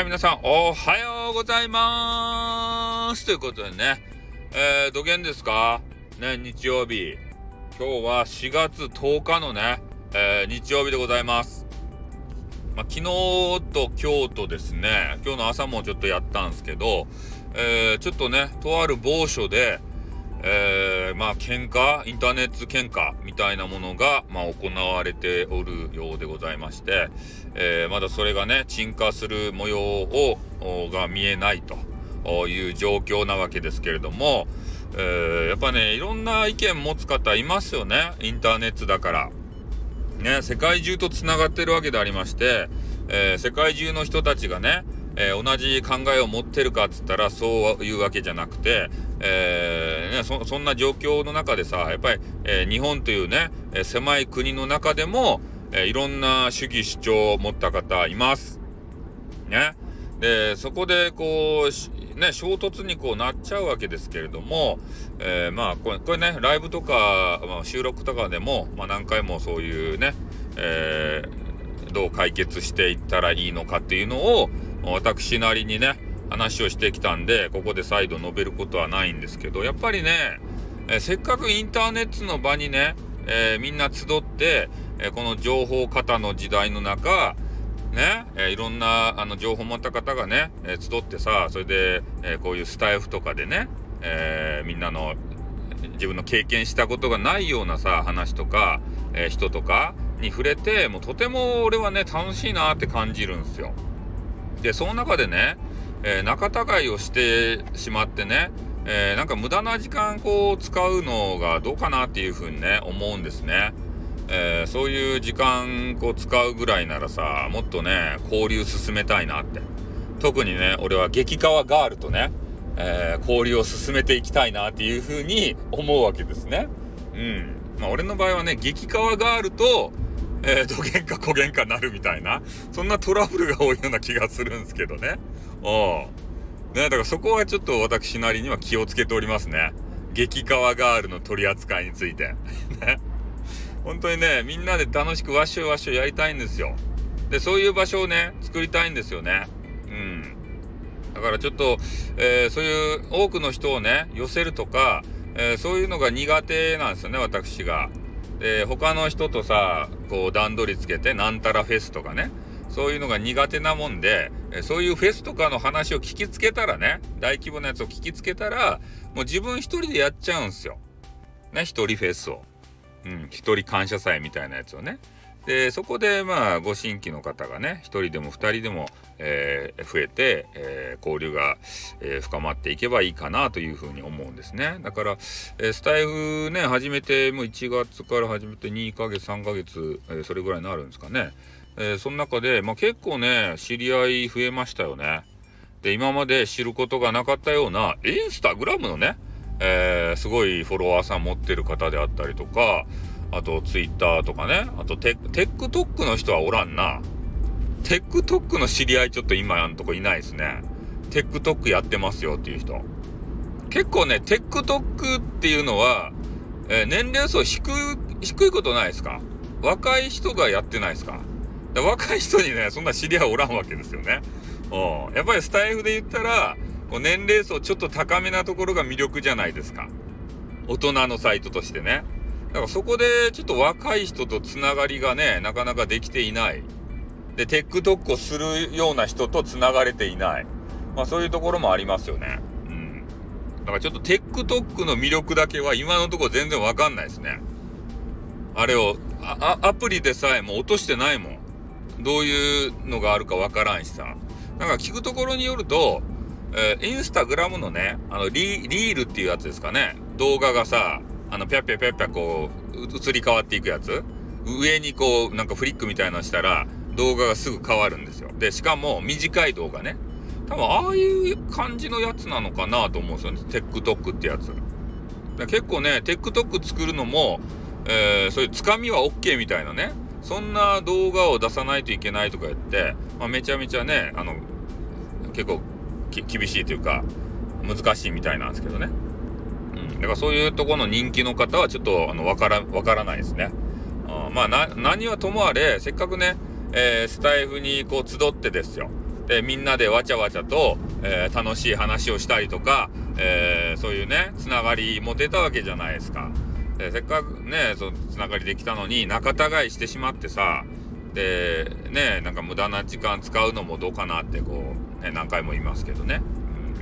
はい、皆さん、おはようございます。ということでね、えー、土源ですか？ね、日曜日。今日は4月10日のね、えー、日曜日でございます。まあ、昨日と今日とですね、今日の朝もちょっとやったんですけど、えー、ちょっとね、とある某所で、えー、まあ喧嘩インターネット喧嘩みたいなものが、まあ、行われておるようでございまして、えー、まだそれがね鎮火する模様をが見えないという状況なわけですけれども、えー、やっぱねいろんな意見持つ方いますよねインターネットだから。ね世界中とつながってるわけでありまして、え世界中の人たちがねえー、同じ考えを持ってるかっつったらそういうわけじゃなくて、えー、ね、そそんな状況の中でさやっぱり、えー、日本というね、え狭い国の中でも、えいろんな主義主張を持った方います。ね。でそこでこうね衝突にこうなっちゃうわけですけれども、えー、まあこれこれねライブとか、まあ、収録とかでも、まあ、何回もそういうね、えー、どう解決していったらいいのかっていうのを私なりにね話をしてきたんでここで再度述べることはないんですけどやっぱりね、えせっかくインターネットの場にね、えー、みんな集って、えこの情報型の時代の中ね、えー、いろんなあの情報を持った方がね、えー、集ってさそれで、えー、こういうスタイフとかでね、えみんなの自分の経験したことがないようなさ話とか、え人とかに触れてもうとても俺はね楽しいなって感じるんですよ。でその中でね、えー、仲違いをしてしまってね、えー、なんか無駄な時間こう使うのがどうかなっていうふうにね思うんですね。えー、そういう時間こう使うぐらいならさもっとね交流進めたいなって特にね俺は激川ガールとね、えー、交流を進めていきたいなっていうふうに思うわけですね。うんまあ、俺の場合はね激川ガールとえー、どげんかこげんかなるみたいな、そんなトラブルが多いような気がするんですけどね。うん。ね、だからそこはちょっと私なりには気をつけておりますね。激川ガールの取り扱いについて。ね。本当にね、みんなで楽しくワッショイワッショイやりたいんですよ。で、そういう場所をね、作りたいんですよね。うん。だからちょっと、えー、そういう多くの人をね、寄せるとか、えー、そういうのが苦手なんですよね、私が。で他の人とさこう段取りつけてなんたらフェスとかねそういうのが苦手なもんでそういうフェスとかの話を聞きつけたらね大規模なやつを聞きつけたらもう自分一人でやっちゃうんすよ。ね一人フェスを。うん一人感謝祭みたいなやつをね。でそこでまあご新規の方がね1人でも2人でも、えー、増えて、えー、交流が、えー、深まっていけばいいかなというふうに思うんですね。だから、えスタイフね始めてもう1月から始めて2ヶ月3ヶ月、えそれぐらいになるんですかね、えその中で、まあ、結構ね知り合い増えましたよね。で今まで知ることがなかったようなインスタグラムのね、えすごいフォロワーさん持ってる方であったりとかあとツイッターとかね。あとテテックトックの人はおらんな。テックトックの知り合いちょっと今やんとこいないですね。TikTok やってますよっていう人。結構ね、 TikTok っていうのは、えー、年齢層低低いことないですか？若い人がやってないですか？若い人にね、そんな知り合いおらんわけですよね。うん。やっぱりスタイフで言ったら、こう年齢層ちょっと高めなところが魅力じゃないですか。大人のサイトとしてね。だからそこでちょっと若い人とつながりがね、なかなかできていない。で、 TikTok をするような人とつながれていない。まあそういうところもありますよね。うん。だからちょっと TikTok の魅力だけは今のところ全然わかんないですね。あれを、あ、アプリでさえも落としてないもん。どういうのがあるかわからんしさ。なんか聞くところによると、えー、インスタグラムのね、あのリ、リールっていうやつですかね。動画がさ、あの、ぴゃぴゃぴゃぴゃこう、移り変わっていくやつ？上にこう、なんかフリックみたいなのしたら、動画がすぐ変わるんですよ。で、しかも短い動画ね。多分、ああいう感じのやつなのかなと思うんですよね。TikTok ってやつ。結構ね、TikTok 作るのも、えー、そういうつかみは OK みたいなね。そんな動画を出さないといけないとか言って、まあ、めちゃめちゃね、あの、結構厳しいというか、難しいみたいなんですけどね。だからそういうとこの人気の方はちょっとあのわからわからないですね。うん、まあ何はともあれせっかくね、えー、スタイフにこう集ってですよ。で、みんなでわちゃわちゃと、えー、楽しい話をしたりとか、えー、そういうね、つながり持てたわけじゃないですか。でせっかくね、そのつながりできたのに、仲違いしてしまってさ、で、ね、なんか無駄な時間使うのもどうかなってこう、ね、何回も言いますけどね、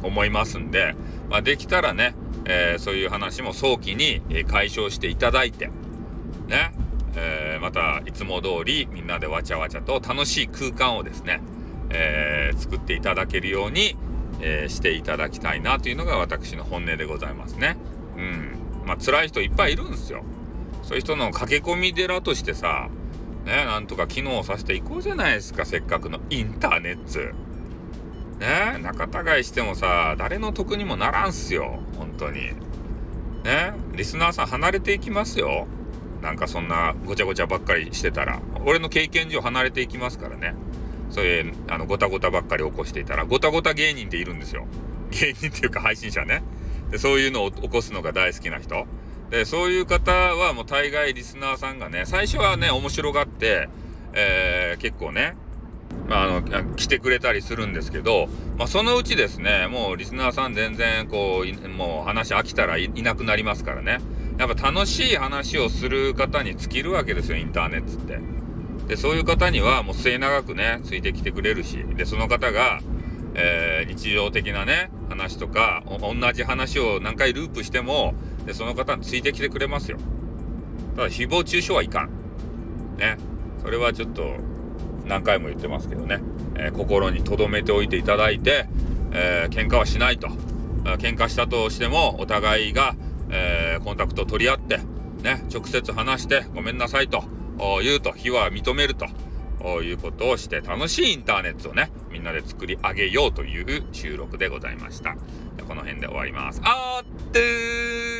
思いますんで、まあ、できたらね、えー、そういう話も早期に解消していただいて、ね、えー、またいつも通りみんなでわちゃわちゃと楽しい空間をですね、えー、作っていただけるように、えー、していただきたいなというのが私の本音でございますね。うん。まあ辛い人いっぱいいるんですよ。そういう人の駆け込み寺としてさ、ね、なんとか機能させていこうじゃないですか、せっかくのインターネット。ね、仲違いしてもさ、誰の得にもならんすよ、本当に。ね、リスナーさん離れていきますよ。なんかそんなごちゃごちゃばっかりしてたら。俺の経験上離れていきますからね。そういう、あの、ごたごたばっかり起こしていたら、ごたごた芸人っているんですよ。芸人っていうか配信者ね。で、そういうのを起こすのが大好きな人。で、そういう方はもう大概リスナーさんがね、最初はね、面白がって、えー、結構ね、まあ、あの、来てくれたりするんですけど、まあ、そのうちですね、もうリスナーさん全然こう、もう話飽きたらいなくなりますからね。やっぱ楽しい話をする方に尽きるわけですよ、インターネットって。で、そういう方にはもう末永くね、ついてきてくれるし、で、その方が、えー、日常的なね、話とか、同じ話を何回ループしても、で、その方についてきてくれますよ。ただ、誹謗中傷はいかん。ね。それはちょっと、何回も言ってますけどね。えー、心に留めておいていただいて、えー、喧嘩はしないと。喧嘩したとしても、お互いが、えー、コンタクトを取り合って、ね、直接話して、ごめんなさいと言うと、非は認めると。いうことをして楽しいインターネットをね、みんなで作り上げようという収録でございました。この辺で終わります。あーってー